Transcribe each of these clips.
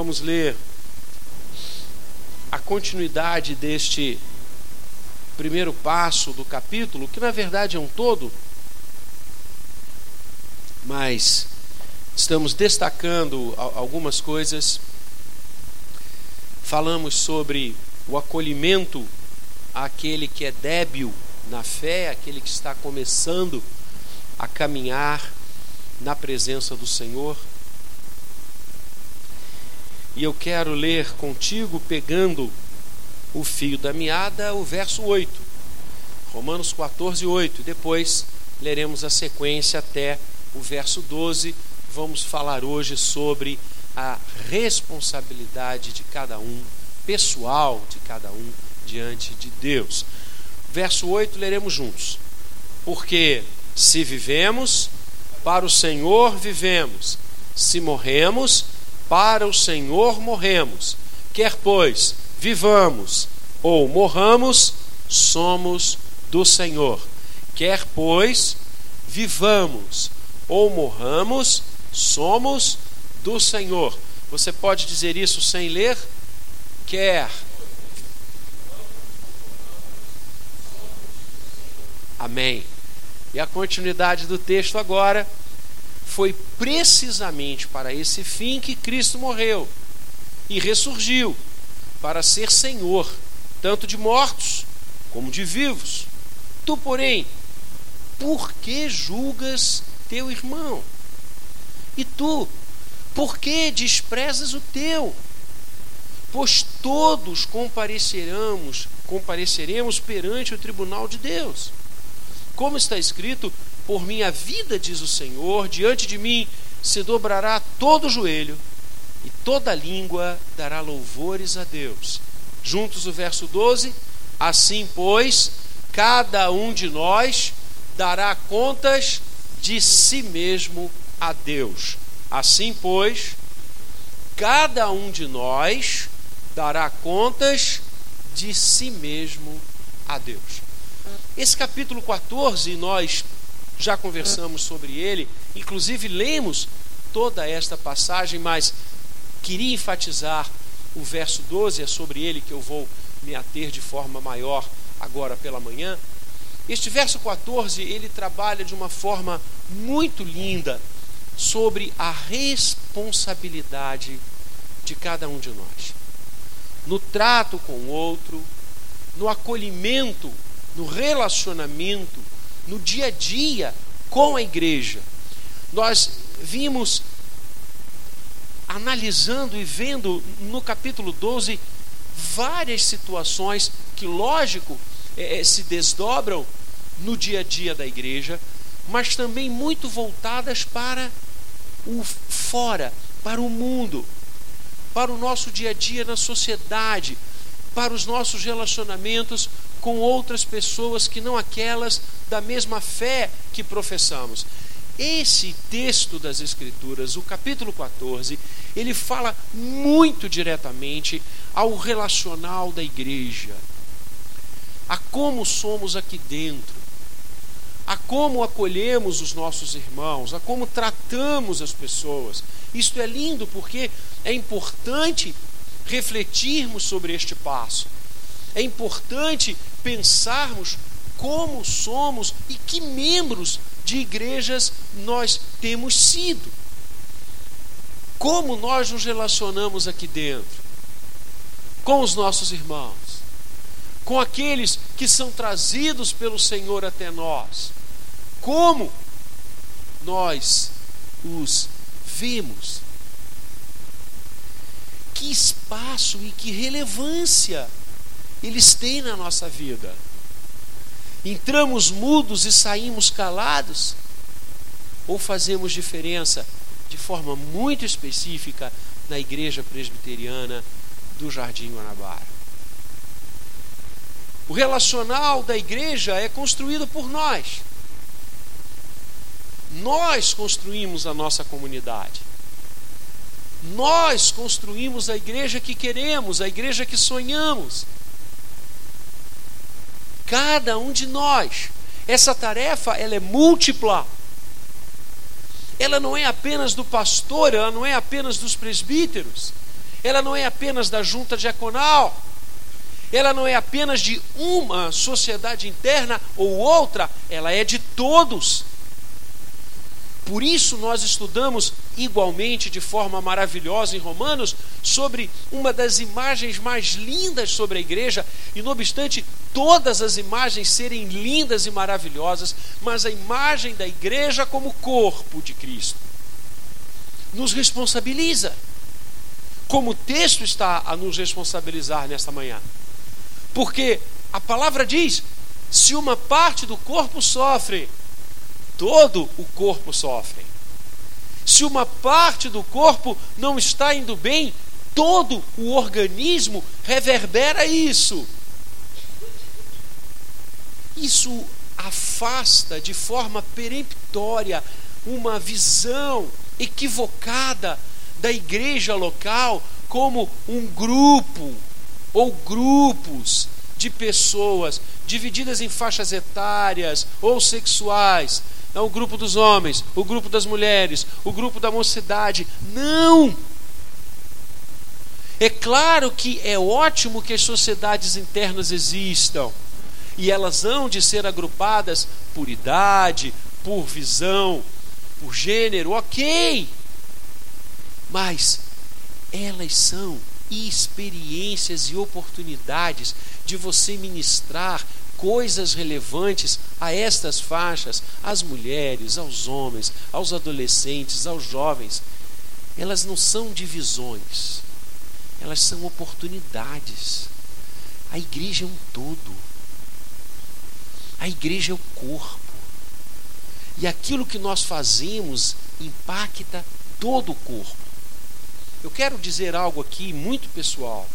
vamos ler a continuidade deste primeiro passo do capítulo, que na verdade é um todo, mas estamos destacando algumas coisas. Falamos sobre o acolhimento àquele que é débil na fé, aquele que está começando a caminhar na presença do Senhor. E eu quero ler contigo, pegando o fio da meada, o verso 8. Romanos 14, 8. Depois leremos a sequência até o verso 12. Vamos falar hoje sobre a responsabilidade de cada um, pessoal de cada um diante de Deus. Verso 8 leremos juntos. Porque se vivemos, para o Senhor vivemos. Se morremos, para o Senhor morremos. Quer, pois, vivamos ou morramos, somos do Senhor. Quer, pois, vivamos ou morramos, somos do Senhor. Você pode dizer isso sem ler? Quer. Amém. E a continuidade do texto agora foi precisamente para esse fim que Cristo morreu e ressurgiu para ser Senhor, tanto de mortos como de vivos. Tu, porém, por que julgas teu irmão? E tu, por que desprezas o teu? Pois todos compareceremos, compareceremos perante o tribunal de Deus. Como está escrito, por minha vida, diz o Senhor, diante de mim se dobrará todo o joelho e toda língua dará louvores a Deus. Juntos o verso 12: Assim, pois, cada um de nós dará contas de si mesmo a Deus. Assim, pois, cada um de nós dará contas de si mesmo a Deus. Esse capítulo 14, nós já conversamos sobre ele, inclusive lemos toda esta passagem, mas queria enfatizar o verso 12, é sobre ele que eu vou me ater de forma maior agora pela manhã. Este verso 14, ele trabalha de uma forma muito linda sobre a responsabilidade de cada um de nós. No trato com o outro, no acolhimento, no relacionamento, no dia a dia com a igreja. Nós vimos analisando e vendo no capítulo 12 várias situações que, lógico, é, é, se desdobram no dia a dia da igreja, mas também muito voltadas para o fora, para o mundo, para o nosso dia a dia na sociedade, para os nossos relacionamentos com outras pessoas que não aquelas da mesma fé que professamos. Esse texto das Escrituras, o capítulo 14, ele fala muito diretamente ao relacional da igreja, a como somos aqui dentro, a como acolhemos os nossos irmãos, a como tratamos as pessoas. Isto é lindo porque é importante refletirmos sobre este passo. É importante pensarmos como somos e que membros de igrejas nós temos sido. Como nós nos relacionamos aqui dentro com os nossos irmãos, com aqueles que são trazidos pelo Senhor até nós. Como nós os vemos. Que espaço e que relevância eles têm na nossa vida. Entramos mudos e saímos calados? Ou fazemos diferença de forma muito específica na igreja presbiteriana do Jardim Guanabara? O relacional da igreja é construído por nós. Nós construímos a nossa comunidade. Nós construímos a igreja que queremos, a igreja que sonhamos cada um de nós. Essa tarefa ela é múltipla. Ela não é apenas do pastor, ela não é apenas dos presbíteros. ela não é apenas da junta diaconal, ela não é apenas de uma sociedade interna ou outra, ela é de todos. Por isso nós estudamos igualmente de forma maravilhosa em Romanos sobre uma das imagens mais lindas sobre a igreja, e não obstante todas as imagens serem lindas e maravilhosas, mas a imagem da igreja como corpo de Cristo nos responsabiliza. Como o texto está a nos responsabilizar nesta manhã. Porque a palavra diz: se uma parte do corpo sofre, todo o corpo sofre. Se uma parte do corpo não está indo bem, todo o organismo reverbera isso. Isso afasta de forma peremptória uma visão equivocada da igreja local como um grupo ou grupos de pessoas divididas em faixas etárias ou sexuais, é o grupo dos homens, o grupo das mulheres, o grupo da mocidade. Não! É claro que é ótimo que as sociedades internas existam e elas hão de ser agrupadas por idade, por visão, por gênero, ok. Mas elas são experiências e oportunidades de você ministrar coisas relevantes a estas faixas, às mulheres, aos homens, aos adolescentes, aos jovens. Elas não são divisões, elas são oportunidades. A igreja é um todo. A igreja é o corpo. E aquilo que nós fazemos impacta todo o corpo. Eu quero dizer algo aqui muito pessoal.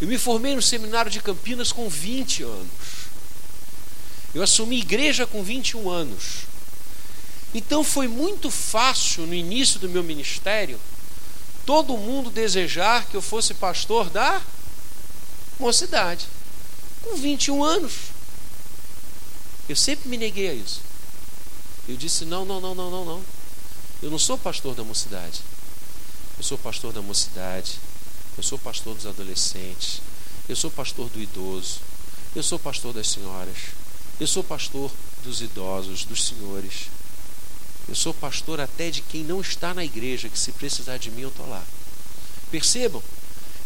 Eu me formei no seminário de Campinas com 20 anos. Eu assumi igreja com 21 anos. Então foi muito fácil no início do meu ministério todo mundo desejar que eu fosse pastor da mocidade. Com 21 anos. Eu sempre me neguei a isso. Eu disse: não, não, não, não, não, não. Eu não sou pastor da mocidade. Eu sou pastor da mocidade eu sou pastor dos adolescentes. Eu sou pastor do idoso. Eu sou pastor das senhoras. Eu sou pastor dos idosos, dos senhores. Eu sou pastor até de quem não está na igreja, que se precisar de mim, eu estou lá. Percebam?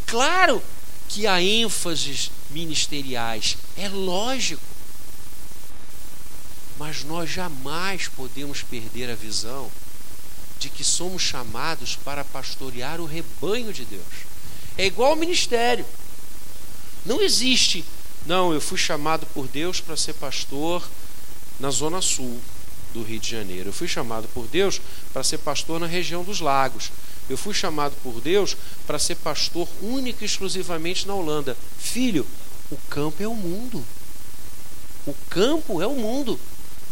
Claro que há ênfases ministeriais, é lógico. Mas nós jamais podemos perder a visão de que somos chamados para pastorear o rebanho de Deus. É igual ao ministério. Não existe, não, eu fui chamado por Deus para ser pastor na Zona Sul do Rio de Janeiro. Eu fui chamado por Deus para ser pastor na região dos lagos. Eu fui chamado por Deus para ser pastor único e exclusivamente na Holanda. Filho, o campo é o mundo. O campo é o mundo,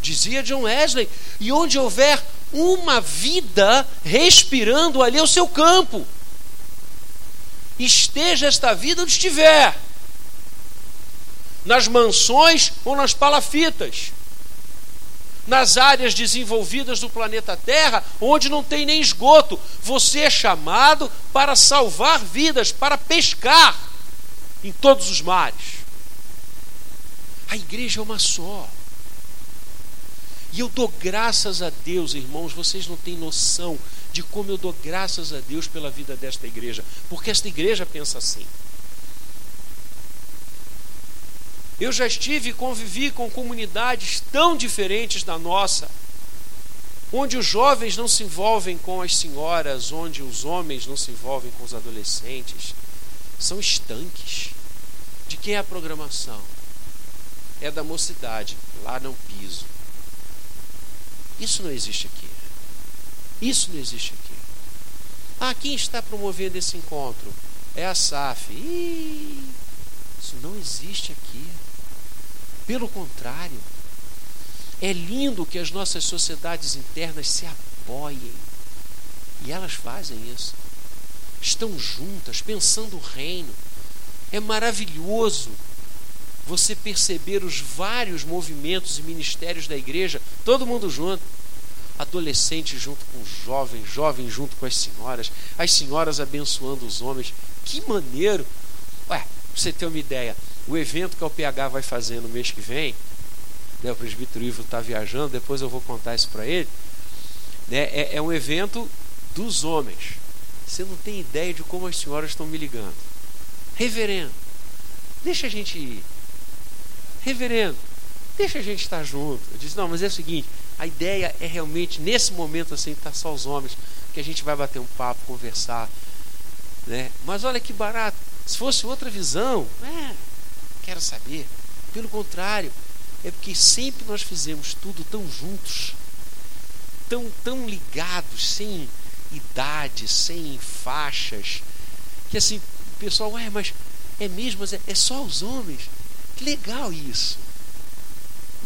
dizia John Wesley. E onde houver uma vida respirando, ali é o seu campo esteja esta vida onde estiver, nas mansões ou nas palafitas, nas áreas desenvolvidas do planeta Terra, onde não tem nem esgoto. Você é chamado para salvar vidas, para pescar em todos os mares. A igreja é uma só. E eu dou graças a Deus, irmãos, vocês não têm noção de como eu dou graças a Deus pela vida desta igreja, porque esta igreja pensa assim. Eu já estive e convivi com comunidades tão diferentes da nossa, onde os jovens não se envolvem com as senhoras, onde os homens não se envolvem com os adolescentes. São estanques. De quem é a programação? É da mocidade. Lá não piso. Isso não existe aqui. Isso não existe aqui. Ah, quem está promovendo esse encontro? É a SAF. Ih, isso não existe aqui. Pelo contrário, é lindo que as nossas sociedades internas se apoiem. E elas fazem isso. Estão juntas, pensando o reino. É maravilhoso você perceber os vários movimentos e ministérios da igreja, todo mundo junto adolescente junto com jovens, jovens junto com as senhoras, as senhoras abençoando os homens. Que maneiro! Ué, pra você ter uma ideia, o evento que o PH vai fazer no mês que vem, né, o presbítero Ivo está viajando, depois eu vou contar isso para ele, né, é, é um evento dos homens. Você não tem ideia de como as senhoras estão me ligando. Reverendo, deixa a gente ir. Reverendo, deixa a gente estar junto. Eu disse, não, mas é o seguinte, a ideia é realmente, nesse momento assim, estar tá só os homens, que a gente vai bater um papo, conversar. Né? Mas olha que barato. Se fosse outra visão, é, quero saber. Pelo contrário, é porque sempre nós fizemos tudo tão juntos, tão, tão ligados, sem idade, sem faixas, que assim, o pessoal, ué, mas é mesmo, mas é, é só os homens? Que legal isso.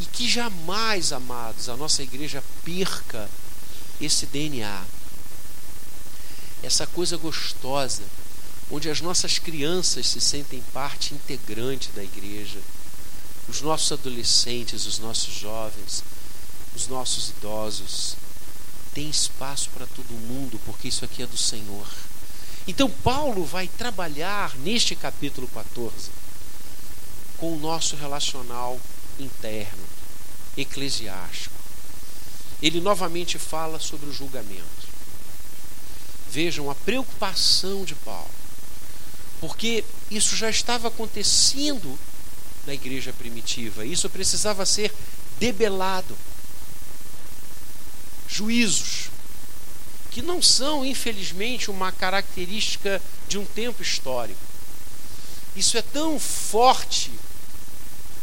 E que jamais, amados, a nossa igreja perca esse DNA. Essa coisa gostosa, onde as nossas crianças se sentem parte integrante da igreja, os nossos adolescentes, os nossos jovens, os nossos idosos. Tem espaço para todo mundo, porque isso aqui é do Senhor. Então, Paulo vai trabalhar neste capítulo 14 com o nosso relacional interno, eclesiástico. Ele novamente fala sobre o julgamento. Vejam a preocupação de Paulo, porque isso já estava acontecendo na igreja primitiva, isso precisava ser debelado. Juízos, que não são, infelizmente, uma característica de um tempo histórico. Isso é tão forte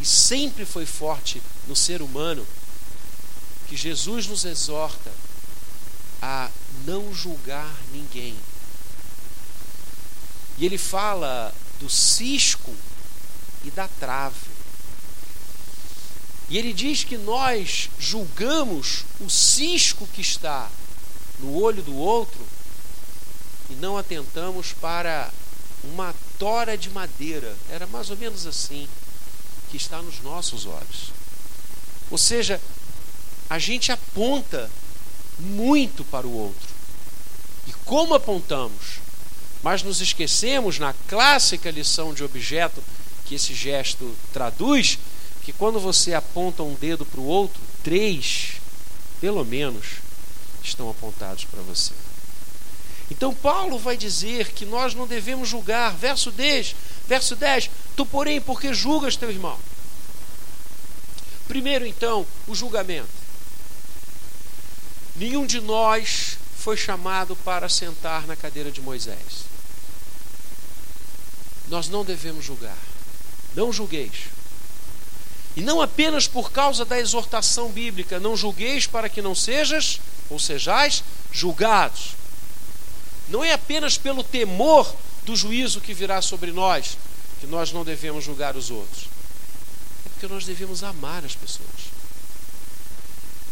e sempre foi forte no ser humano que Jesus nos exorta a não julgar ninguém. E ele fala do cisco e da trave. E ele diz que nós julgamos o cisco que está no olho do outro e não atentamos para uma tora de madeira. Era mais ou menos assim que está nos nossos olhos. Ou seja, a gente aponta muito para o outro. E como apontamos? Mas nos esquecemos na clássica lição de objeto que esse gesto traduz, que quando você aponta um dedo para o outro, três, pelo menos, estão apontados para você. Então Paulo vai dizer que nós não devemos julgar, verso 10, verso 10, tu porém porque julgas teu irmão. Primeiro então, o julgamento. Nenhum de nós foi chamado para sentar na cadeira de Moisés. Nós não devemos julgar. Não julgueis. E não apenas por causa da exortação bíblica, não julgueis para que não sejas, ou sejais, julgados. Não é apenas pelo temor do juízo que virá sobre nós que nós não devemos julgar os outros. É porque nós devemos amar as pessoas.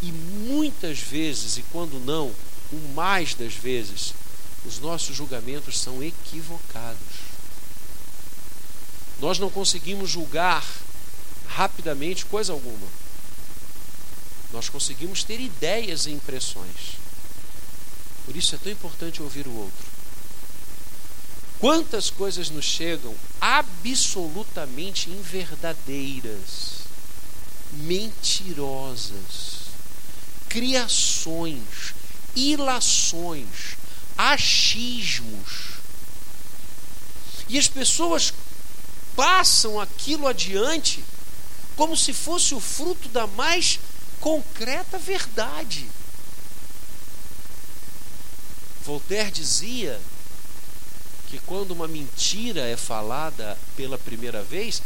E muitas vezes, e quando não, o mais das vezes, os nossos julgamentos são equivocados. Nós não conseguimos julgar rapidamente coisa alguma. Nós conseguimos ter ideias e impressões. Por isso é tão importante ouvir o outro. Quantas coisas nos chegam absolutamente inverdadeiras, mentirosas, criações, ilações, achismos. E as pessoas passam aquilo adiante como se fosse o fruto da mais concreta verdade. Voltaire dizia que quando uma mentira é falada pela primeira vez,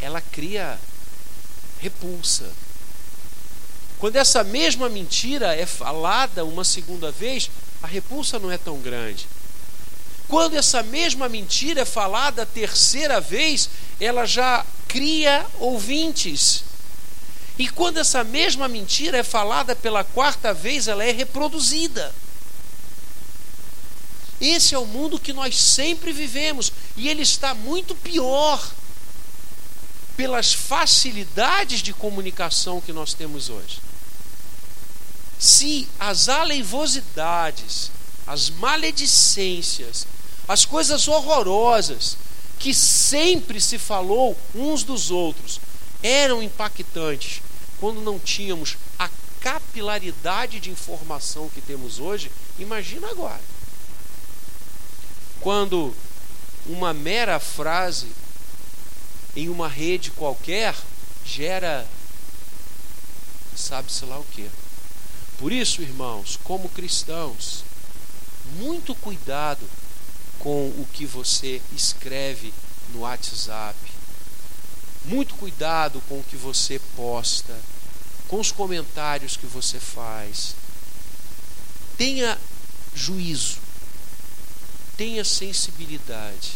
ela cria repulsa. Quando essa mesma mentira é falada uma segunda vez, a repulsa não é tão grande. Quando essa mesma mentira é falada a terceira vez, ela já cria ouvintes. E quando essa mesma mentira é falada pela quarta vez, ela é reproduzida. Esse é o mundo que nós sempre vivemos e ele está muito pior pelas facilidades de comunicação que nós temos hoje. se as aleivosidades, as maledicências, as coisas horrorosas que sempre se falou uns dos outros eram impactantes quando não tínhamos a capilaridade de informação que temos hoje, imagina agora. Quando uma mera frase em uma rede qualquer gera sabe-se lá o que. Por isso, irmãos, como cristãos, muito cuidado com o que você escreve no WhatsApp. Muito cuidado com o que você posta, com os comentários que você faz. Tenha juízo, tenha sensibilidade.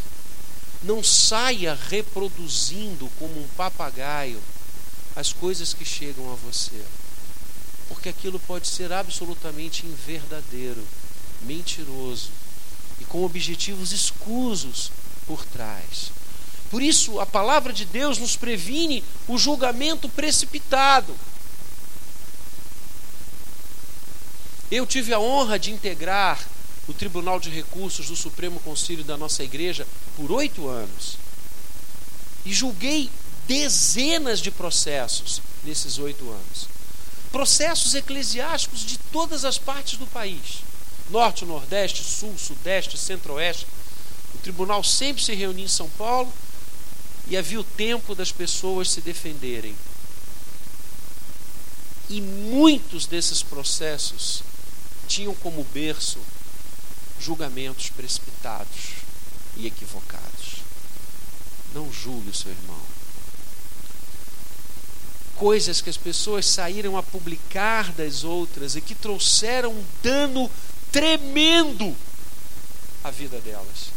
Não saia reproduzindo como um papagaio as coisas que chegam a você, porque aquilo pode ser absolutamente inverdadeiro, mentiroso e com objetivos escusos por trás. Por isso, a palavra de Deus nos previne o julgamento precipitado. Eu tive a honra de integrar o Tribunal de Recursos do Supremo Conselho da nossa igreja por oito anos. E julguei dezenas de processos nesses oito anos. Processos eclesiásticos de todas as partes do país: Norte, Nordeste, Sul, Sudeste, Centro-Oeste. O tribunal sempre se reunia em São Paulo e havia o tempo das pessoas se defenderem. E muitos desses processos tinham como berço julgamentos precipitados e equivocados. Não julgue o seu irmão. Coisas que as pessoas saíram a publicar das outras e que trouxeram um dano tremendo à vida delas.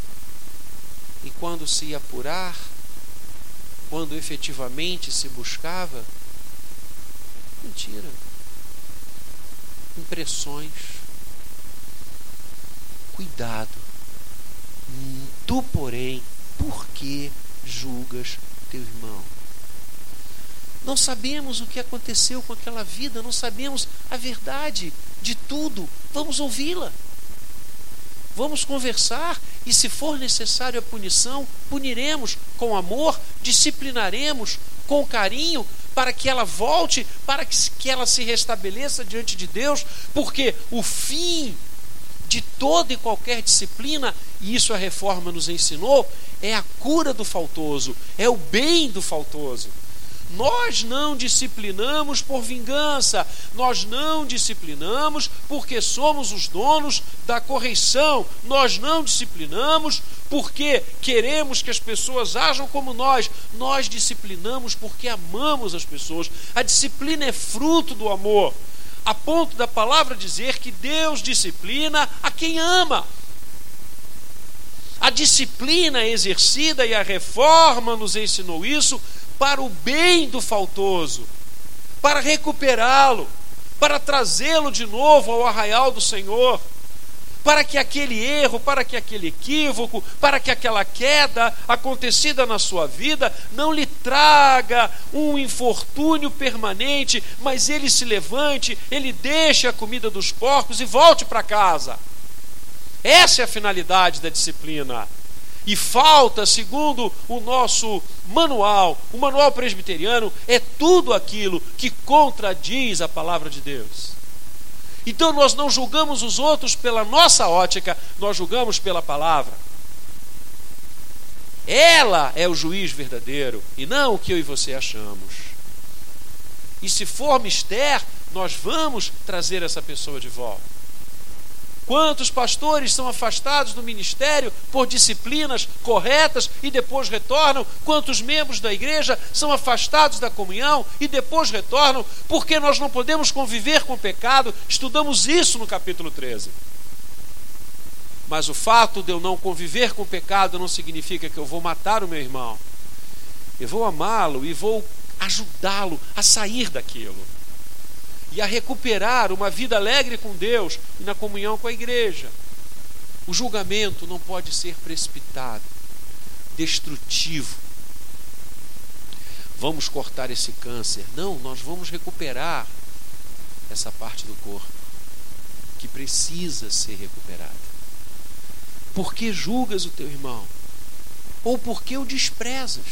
E quando se ia apurar, quando efetivamente se buscava, mentira. Impressões. Cuidado. Tu, porém, por que julgas teu irmão? Não sabemos o que aconteceu com aquela vida, não sabemos a verdade de tudo. Vamos ouvi-la. Vamos conversar e, se for necessário a punição, puniremos com amor, disciplinaremos com carinho, para que ela volte, para que ela se restabeleça diante de Deus, porque o fim de toda e qualquer disciplina, e isso a reforma nos ensinou, é a cura do faltoso, é o bem do faltoso. Nós não disciplinamos por vingança, nós não disciplinamos porque somos os donos da correção, nós não disciplinamos porque queremos que as pessoas ajam como nós, nós disciplinamos porque amamos as pessoas. A disciplina é fruto do amor, a ponto da palavra dizer que Deus disciplina a quem ama. A disciplina exercida e a reforma nos ensinou isso para o bem do faltoso, para recuperá-lo, para trazê-lo de novo ao arraial do Senhor, para que aquele erro, para que aquele equívoco, para que aquela queda acontecida na sua vida não lhe traga um infortúnio permanente, mas ele se levante, ele deixe a comida dos porcos e volte para casa. Essa é a finalidade da disciplina. E falta, segundo o nosso manual, o manual presbiteriano, é tudo aquilo que contradiz a palavra de Deus. Então nós não julgamos os outros pela nossa ótica, nós julgamos pela palavra. Ela é o juiz verdadeiro e não o que eu e você achamos. E se for mister, nós vamos trazer essa pessoa de volta. Quantos pastores são afastados do ministério por disciplinas corretas e depois retornam? Quantos membros da igreja são afastados da comunhão e depois retornam? Porque nós não podemos conviver com o pecado. Estudamos isso no capítulo 13. Mas o fato de eu não conviver com o pecado não significa que eu vou matar o meu irmão. Eu vou amá-lo e vou ajudá-lo a sair daquilo e a recuperar uma vida alegre com Deus e na comunhão com a igreja. O julgamento não pode ser precipitado, destrutivo. Vamos cortar esse câncer. Não, nós vamos recuperar essa parte do corpo. que precisa ser recuperada. Por que julgas o teu irmão? Ou por que o desprezas?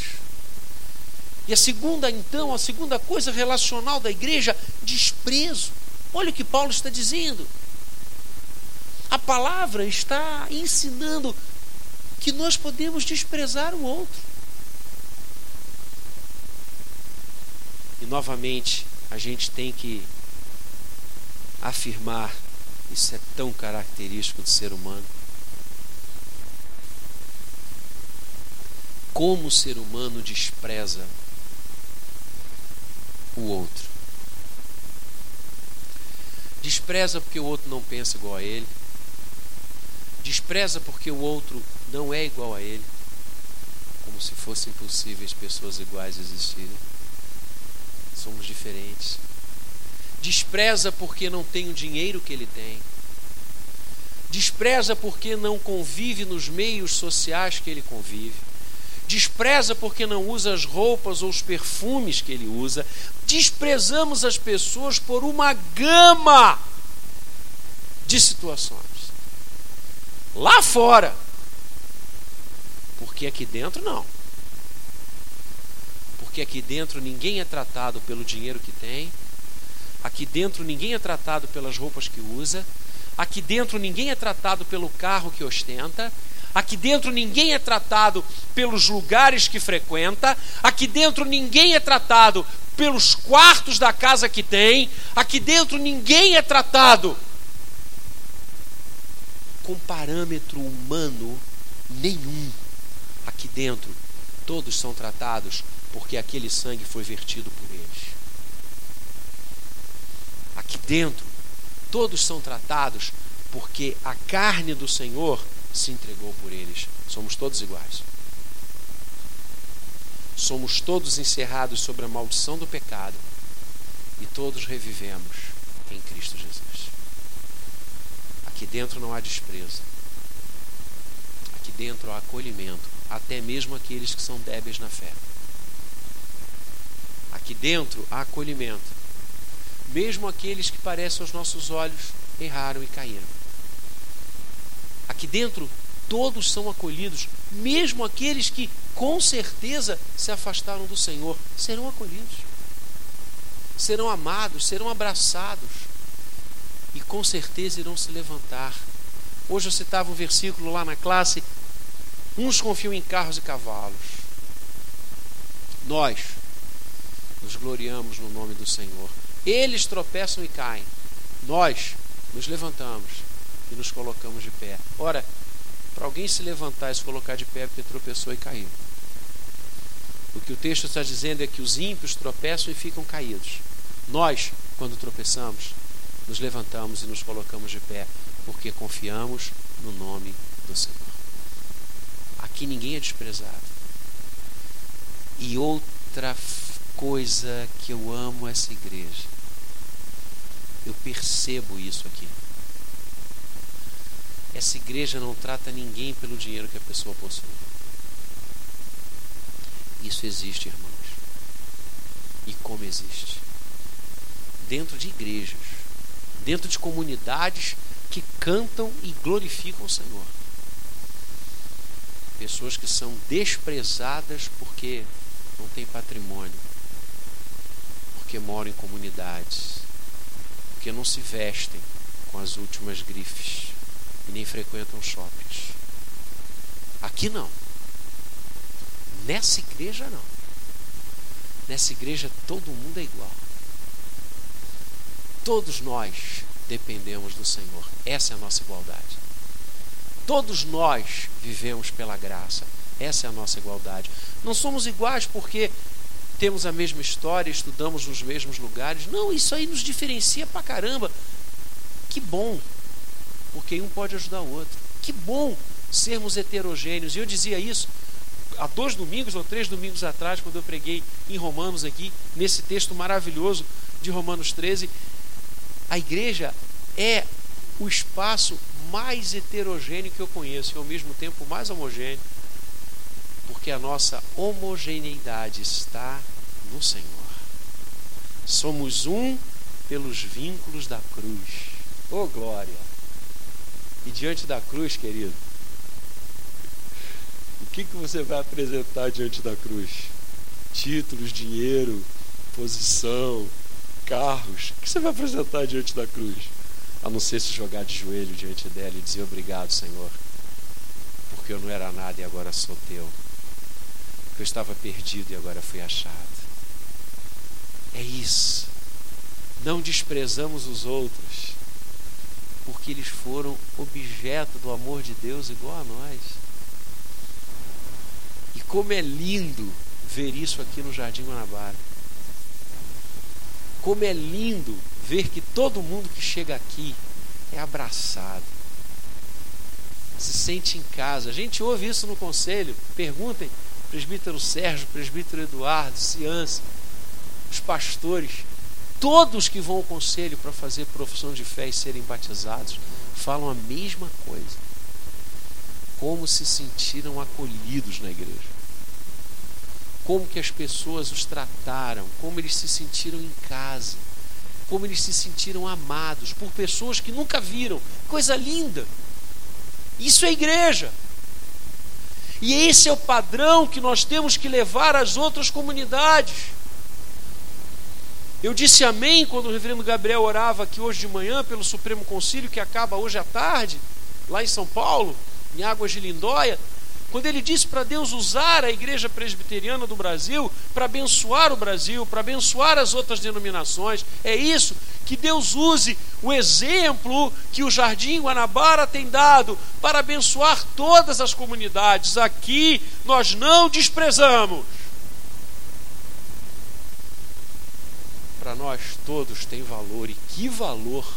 E a segunda, então, a segunda coisa relacional da igreja, desprezo. Olha o que Paulo está dizendo. A palavra está ensinando que nós podemos desprezar o outro. E novamente, a gente tem que afirmar isso é tão característico do ser humano. Como o ser humano despreza o outro. Despreza porque o outro não pensa igual a ele. Despreza porque o outro não é igual a ele. Como se fossem possíveis pessoas iguais existirem. Somos diferentes despreza porque não tem o dinheiro que ele tem, despreza porque não convive nos meios sociais que ele convive, despreza porque não usa as roupas ou os perfumes que ele usa, desprezamos as pessoas por uma gama de situações. Lá fora, porque aqui dentro não. Porque aqui dentro ninguém é tratado pelo dinheiro que tem, Aqui dentro ninguém é tratado pelas roupas que usa. Aqui dentro ninguém é tratado pelo carro que ostenta. Aqui dentro ninguém é tratado pelos lugares que frequenta. Aqui dentro ninguém é tratado pelos quartos da casa que tem. Aqui dentro ninguém é tratado com parâmetro humano nenhum. Aqui dentro todos são tratados porque aquele sangue foi vertido por eles aqui dentro, todos são tratados porque a carne do Senhor se entregou por eles. Somos todos iguais. Somos todos encerrados sobre a maldição do pecado e todos revivemos em Cristo Jesus. Aqui dentro não há desprezo. Aqui dentro há acolhimento, até mesmo aqueles que são débeis na fé. Aqui dentro há acolhimento mesmo aqueles que parecem aos nossos olhos erraram e caíram. Aqui dentro, todos são acolhidos, mesmo aqueles que com certeza se afastaram do Senhor, serão acolhidos, serão amados, serão abraçados e com certeza irão se levantar. Hoje eu citava um versículo lá na classe: uns confiam em carros e cavalos, nós nos gloriamos no nome do Senhor. Eles tropeçam e caem. Nós nos levantamos e nos colocamos de pé. Ora, para alguém se levantar e se colocar de pé porque tropeçou e caiu. O que o texto está dizendo é que os ímpios tropeçam e ficam caídos. Nós, quando tropeçamos, nos levantamos e nos colocamos de pé, porque confiamos no nome do Senhor. Aqui ninguém é desprezado. E outra coisa que eu amo essa igreja. Eu percebo isso aqui. Essa igreja não trata ninguém pelo dinheiro que a pessoa possui. Isso existe, irmãos. E como existe? Dentro de igrejas, dentro de comunidades que cantam e glorificam o Senhor. Pessoas que são desprezadas porque não têm patrimônio, porque moram em comunidades, porque não se vestem com as últimas grifes e nem frequentam shoppings. Aqui não. Nessa igreja não. Nessa igreja todo mundo é igual. Todos nós dependemos do Senhor. Essa é a nossa igualdade. Todos nós vivemos pela graça. Essa é a nossa igualdade. Não somos iguais porque temos a mesma história, estudamos nos mesmos lugares. Não, isso aí nos diferencia pra caramba. Que bom, porque um pode ajudar o outro. Que bom sermos heterogêneos. E eu dizia isso há dois domingos ou três domingos atrás, quando eu preguei em Romanos aqui, nesse texto maravilhoso de Romanos 13. A igreja é o espaço mais heterogêneo que eu conheço e ao mesmo tempo mais homogêneo porque a nossa homogeneidade está no Senhor. Somos um pelos vínculos da cruz. Oh glória! E diante da cruz, querido, o que, que você vai apresentar diante da cruz? Títulos, dinheiro, posição, carros. O que você vai apresentar diante da cruz? A não ser se jogar de joelho diante dela e dizer obrigado, Senhor, porque eu não era nada e agora sou teu. Eu estava perdido e agora fui achado. É isso. Não desprezamos os outros, porque eles foram objeto do amor de Deus igual a nós. E como é lindo ver isso aqui no Jardim Guanabara. Como é lindo ver que todo mundo que chega aqui é abraçado, se sente em casa. A gente ouve isso no conselho. Perguntem, presbítero Sérgio, presbítero Eduardo, Ciança, os pastores, todos que vão ao conselho para fazer profissão de fé e serem batizados, falam a mesma coisa. Como se sentiram acolhidos na igreja como que as pessoas os trataram, como eles se sentiram em casa, como eles se sentiram amados por pessoas que nunca viram. Coisa linda. Isso é igreja. E esse é o padrão que nós temos que levar às outras comunidades. Eu disse amém quando o reverendo Gabriel orava aqui hoje de manhã pelo Supremo Concílio, que acaba hoje à tarde, lá em São Paulo, em Águas de Lindóia. Quando ele disse para Deus usar a igreja presbiteriana do Brasil para abençoar o Brasil, para abençoar as outras denominações, é isso, que Deus use o exemplo que o Jardim Guanabara tem dado para abençoar todas as comunidades. Aqui nós não desprezamos. Para nós todos tem valor, e que valor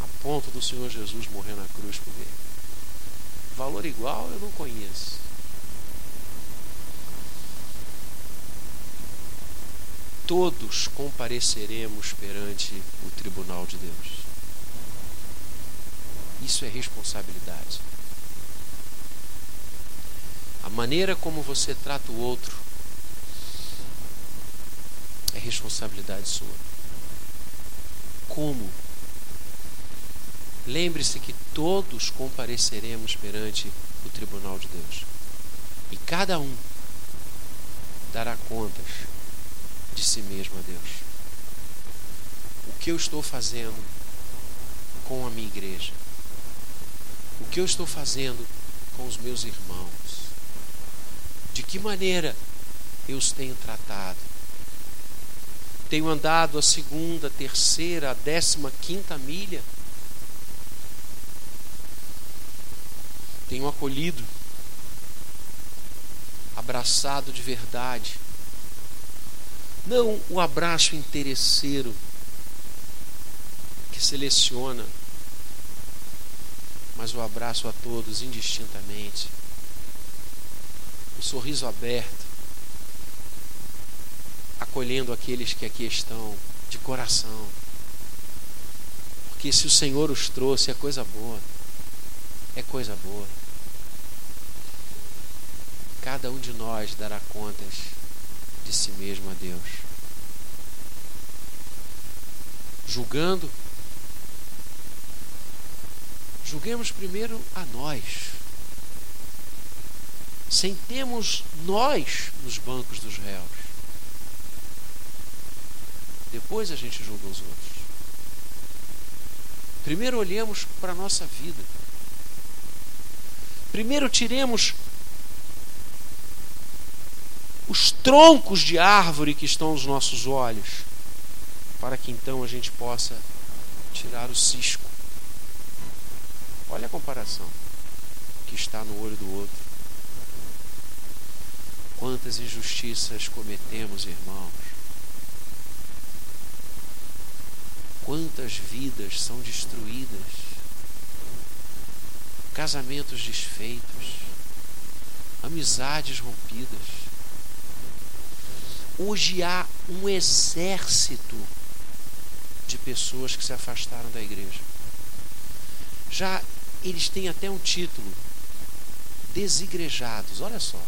a ponto do Senhor Jesus morrer na cruz por ele. Valor igual eu não conheço. Todos compareceremos perante o tribunal de Deus. Isso é responsabilidade. A maneira como você trata o outro é responsabilidade sua. Como Lembre-se que todos compareceremos perante o tribunal de Deus. E cada um dará contas de si mesmo a Deus. O que eu estou fazendo com a minha igreja? O que eu estou fazendo com os meus irmãos? De que maneira eu os tenho tratado? Tenho andado a segunda, a terceira, a décima quinta milha? tenho acolhido, abraçado de verdade. Não o abraço interesseiro que seleciona, mas o abraço a todos indistintamente. O sorriso aberto, acolhendo aqueles que aqui estão de coração. Porque se o Senhor os trouxe, é coisa boa. É coisa boa cada um de nós dará contas de si mesmo a Deus. Julgando, julguemos primeiro a nós. Sentemos nós nos bancos dos réus. Depois a gente julga os outros. Primeiro olhemos para a nossa vida. Primeiro tiremos os troncos de árvore que estão aos nossos olhos, para que então a gente possa tirar o cisco. Olha a comparação que está no olho do outro. Quantas injustiças cometemos, irmãos? Quantas vidas são destruídas? Casamentos desfeitos, amizades rompidas Hoje há um exército de pessoas que se afastaram da igreja. Já eles têm até um título: desigrejados. Olha só.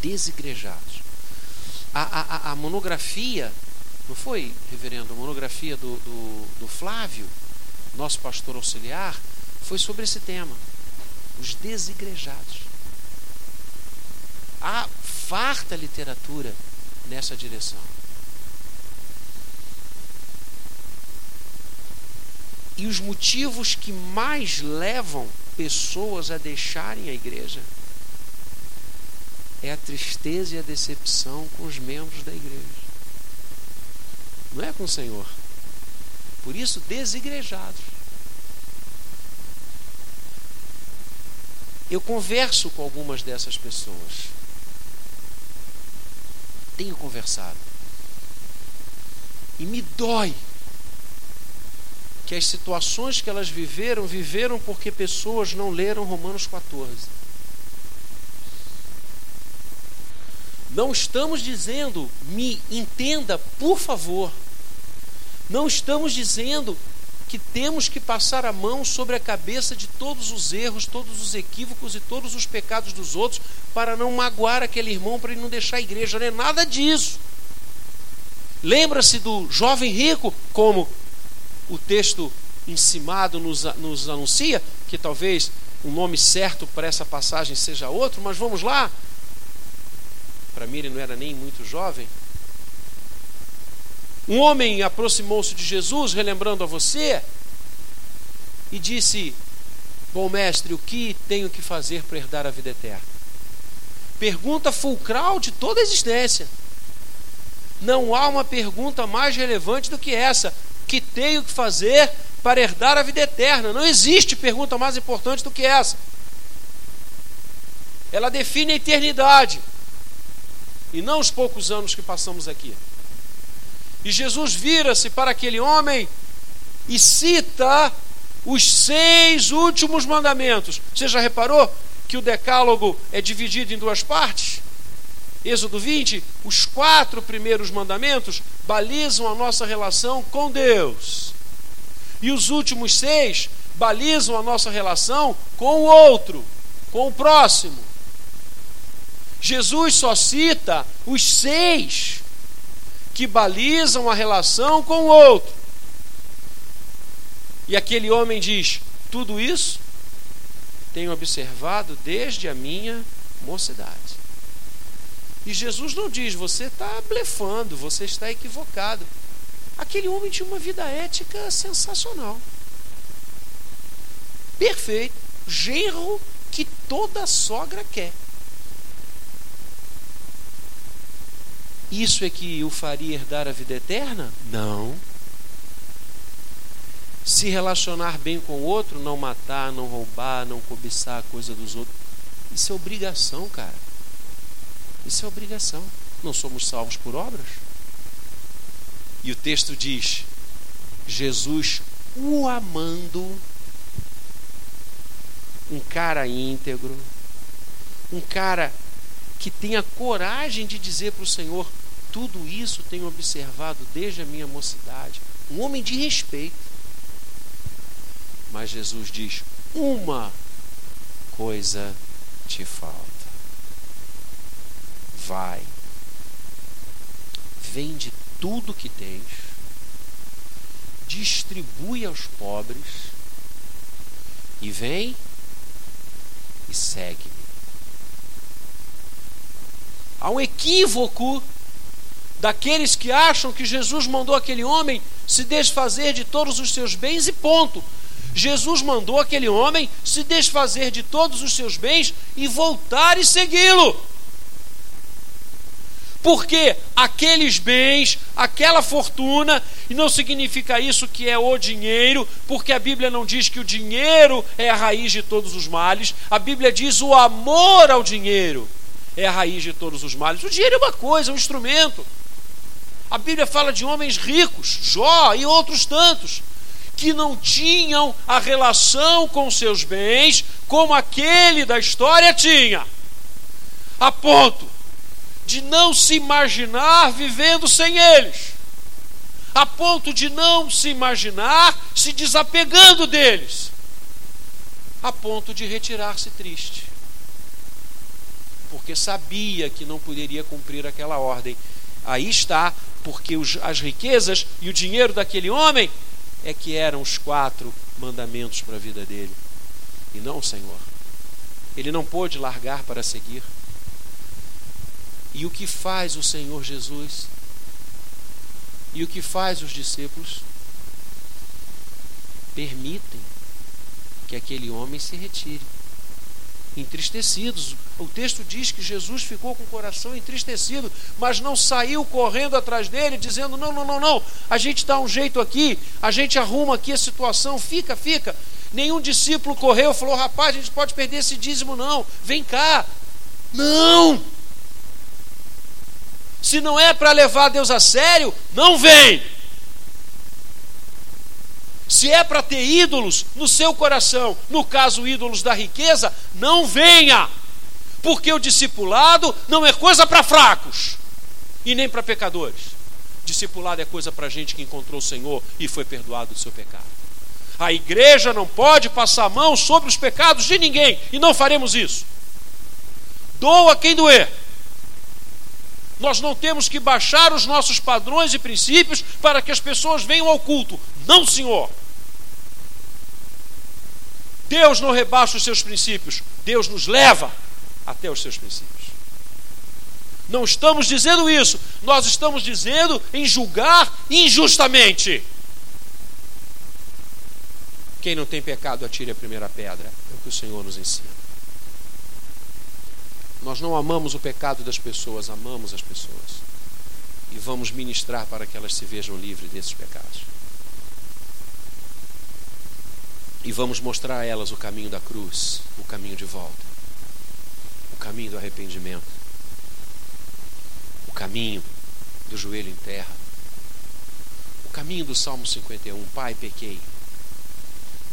Desigrejados. A, a, a monografia Não foi, reverendo, a monografia do, do, do Flávio, nosso pastor auxiliar, foi sobre esse tema: os desigrejados. Há farta literatura nessa direção. E os motivos que mais levam pessoas a deixarem a igreja é a tristeza e a decepção com os membros da igreja. Não é com o Senhor. Por isso, desigrejados. Eu converso com algumas dessas pessoas. Tenho conversado. E me dói que as situações que elas viveram, viveram porque pessoas não leram Romanos 14. Não estamos dizendo, me entenda, por favor. Não estamos dizendo que temos que passar a mão sobre a cabeça de todos os erros, todos os equívocos e todos os pecados dos outros para não magoar aquele irmão, para ele não deixar a igreja. Não é nada disso. Lembra-se do jovem rico, como o texto encimado nos, nos anuncia, que talvez o nome certo para essa passagem seja outro, mas vamos lá. Para mim ele não era nem muito jovem. Um homem aproximou-se de Jesus, relembrando a você, e disse: Bom mestre, o que tenho que fazer para herdar a vida eterna? Pergunta fulcral de toda a existência. Não há uma pergunta mais relevante do que essa. Que tenho que fazer para herdar a vida eterna? Não existe pergunta mais importante do que essa. Ela define a eternidade e não os poucos anos que passamos aqui. E Jesus vira-se para aquele homem e cita os seis últimos mandamentos. Você já reparou que o decálogo é dividido em duas partes? Êxodo 20, os quatro primeiros mandamentos balizam a nossa relação com Deus. E os últimos seis balizam a nossa relação com o outro, com o próximo. Jesus só cita os seis que balizam a relação com o outro. E aquele homem diz: Tudo isso tenho observado desde a minha mocidade. E Jesus não diz: Você está blefando, você está equivocado. Aquele homem tinha uma vida ética sensacional. Perfeito. Genro que toda sogra quer. Isso é que o faria herdar a vida eterna? Não. Se relacionar bem com o outro, não matar, não roubar, não cobiçar a coisa dos outros. Isso é obrigação, cara. Isso é obrigação. Não somos salvos por obras. E o texto diz: Jesus o amando, um cara íntegro, um cara que tenha coragem de dizer para o Senhor: tudo isso tenho observado desde a minha mocidade. Um homem de respeito. Mas Jesus diz: uma coisa te falta. Vai, vende tudo que tens, distribui aos pobres e vem e segue-me. Há um equívoco daqueles que acham que Jesus mandou aquele homem se desfazer de todos os seus bens e ponto. Jesus mandou aquele homem se desfazer de todos os seus bens e voltar e segui-lo. Porque aqueles bens, aquela fortuna, e não significa isso que é o dinheiro, porque a Bíblia não diz que o dinheiro é a raiz de todos os males, a Bíblia diz o amor ao dinheiro é a raiz de todos os males. O dinheiro é uma coisa, é um instrumento. A Bíblia fala de homens ricos, Jó e outros tantos, que não tinham a relação com seus bens como aquele da história tinha, a ponto de não se imaginar vivendo sem eles, a ponto de não se imaginar se desapegando deles, a ponto de retirar-se triste porque sabia que não poderia cumprir aquela ordem. Aí está, porque os, as riquezas e o dinheiro daquele homem é que eram os quatro mandamentos para a vida dele, e não o Senhor. Ele não pôde largar para seguir. E o que faz o Senhor Jesus? E o que faz os discípulos? Permitem que aquele homem se retire entristecidos. O texto diz que Jesus ficou com o coração entristecido, mas não saiu correndo atrás dele, dizendo: Não, não, não, não, a gente dá um jeito aqui, a gente arruma aqui a situação, fica, fica. Nenhum discípulo correu e falou: Rapaz, a gente pode perder esse dízimo, não, vem cá. Não! Se não é para levar Deus a sério, não vem. Se é para ter ídolos no seu coração, no caso ídolos da riqueza, não venha, porque o discipulado não é coisa para fracos e nem para pecadores. Discipulado é coisa para gente que encontrou o Senhor e foi perdoado do seu pecado. A igreja não pode passar a mão sobre os pecados de ninguém e não faremos isso. Doa quem doer. Nós não temos que baixar os nossos padrões e princípios para que as pessoas venham ao culto. Não, Senhor. Deus não rebaixa os seus princípios, Deus nos leva até os seus princípios. Não estamos dizendo isso, nós estamos dizendo em julgar injustamente. Quem não tem pecado, atire a primeira pedra. É o que o Senhor nos ensina. Nós não amamos o pecado das pessoas, amamos as pessoas. E vamos ministrar para que elas se vejam livres desses pecados. E vamos mostrar a elas o caminho da cruz, o caminho de volta, o caminho do arrependimento, o caminho do joelho em terra, o caminho do Salmo 51. Pai, pequei.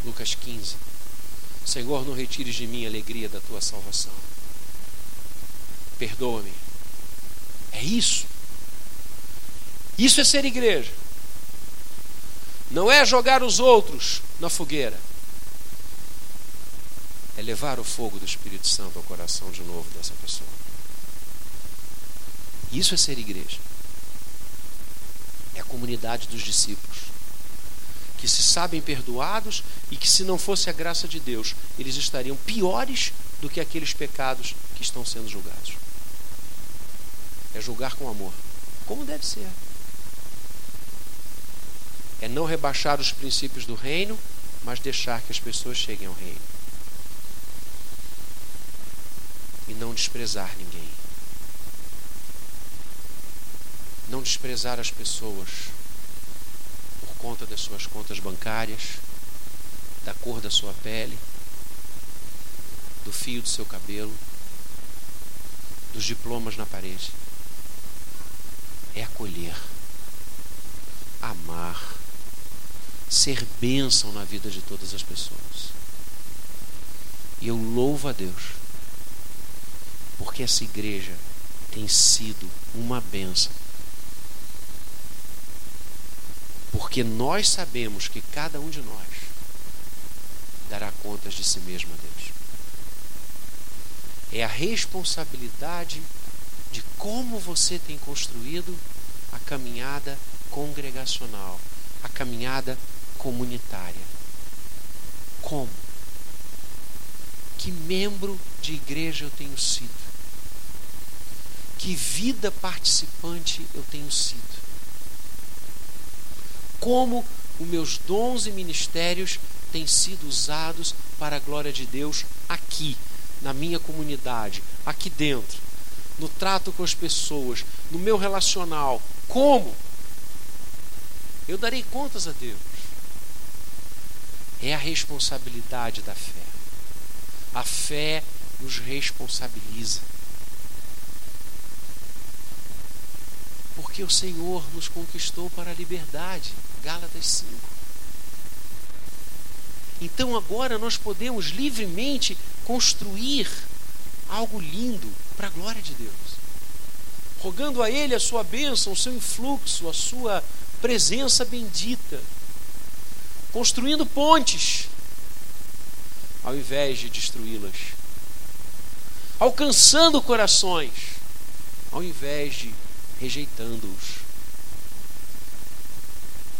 Lucas 15. Senhor, não retires de mim a alegria da tua salvação. Perdoa-me. É isso. Isso é ser igreja. Não é jogar os outros na fogueira é levar o fogo do Espírito Santo ao coração de novo dessa pessoa. Isso é ser igreja. É a comunidade dos discípulos, que se sabem perdoados e que, se não fosse a graça de Deus, eles estariam piores do que aqueles pecados que estão sendo julgados. É julgar com amor, como deve ser. É não rebaixar os princípios do reino, mas deixar que as pessoas cheguem ao reino. e não desprezar ninguém. Não desprezar as pessoas por conta das suas contas bancárias, da cor da sua pele, do fio do seu cabelo, dos diplomas na parede. É acolher, amar, ser bênção na vida de todas as pessoas. E eu louvo a Deus porque essa igreja tem sido uma benção. Porque nós sabemos que cada um de nós dará contas de si mesmo a Deus. É a responsabilidade de como você tem construído a caminhada congregacional, a caminhada comunitária. Como? Que membro de igreja eu tenho sido? que vida participante eu tenho sido. Como os meus dons e ministérios têm sido usados para a glória de Deus aqui, na minha comunidade, aqui dentro, no trato com as pessoas, no meu relacional. Como? Eu darei contas a Deus. É a responsabilidade da fé. A fé nos responsabiliza. Porque o Senhor nos conquistou para a liberdade. Gálatas 5. Então agora nós podemos livremente construir algo lindo para a glória de Deus. Rogando a Ele a sua bênção, o seu influxo, a sua presença bendita. Construindo pontes, ao invés de destruí-las. Alcançando corações, ao invés de rejeitando-os.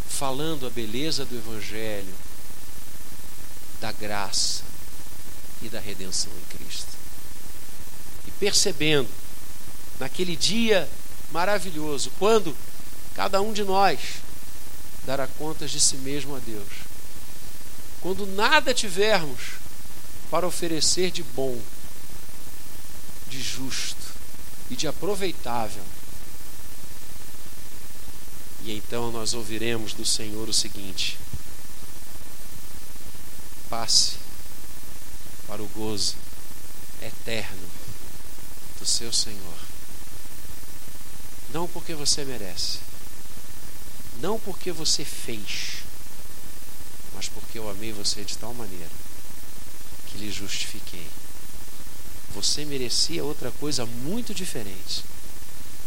falando a beleza do Evangelho, da graça e da redenção em Cristo. E percebendo, naquele dia maravilhoso, quando cada um de nós dará contas de si mesmo a Deus, quando nada tivermos para oferecer de bom, de justo e de aproveitável, e então nós ouviremos do Senhor o seguinte: passe para o gozo eterno do seu Senhor. Não porque você merece, não porque você fez, mas porque eu amei você de tal maneira que lhe justifiquei. Você merecia outra coisa muito diferente.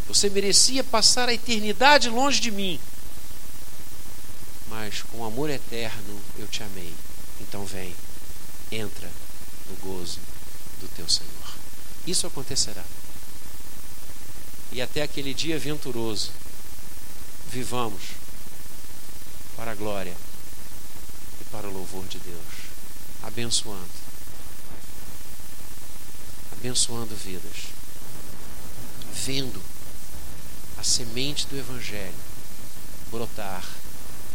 Você merecia passar a eternidade longe de mim. Mas com amor eterno eu te amei. Então vem, entra no gozo do teu Senhor. Isso acontecerá. E até aquele dia venturoso, vivamos para a glória e para o louvor de Deus, abençoando, abençoando vidas, vendo a semente do Evangelho brotar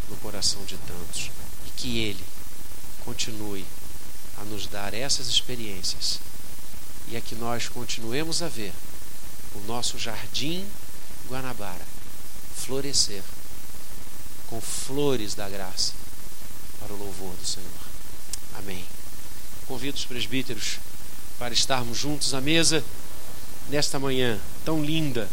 no coração de tantos e que Ele continue a nos dar essas experiências e a que nós continuemos a ver o nosso jardim Guanabara florescer com flores da graça para o louvor do Senhor. Amém. Convido os presbíteros para estarmos juntos à mesa nesta manhã tão linda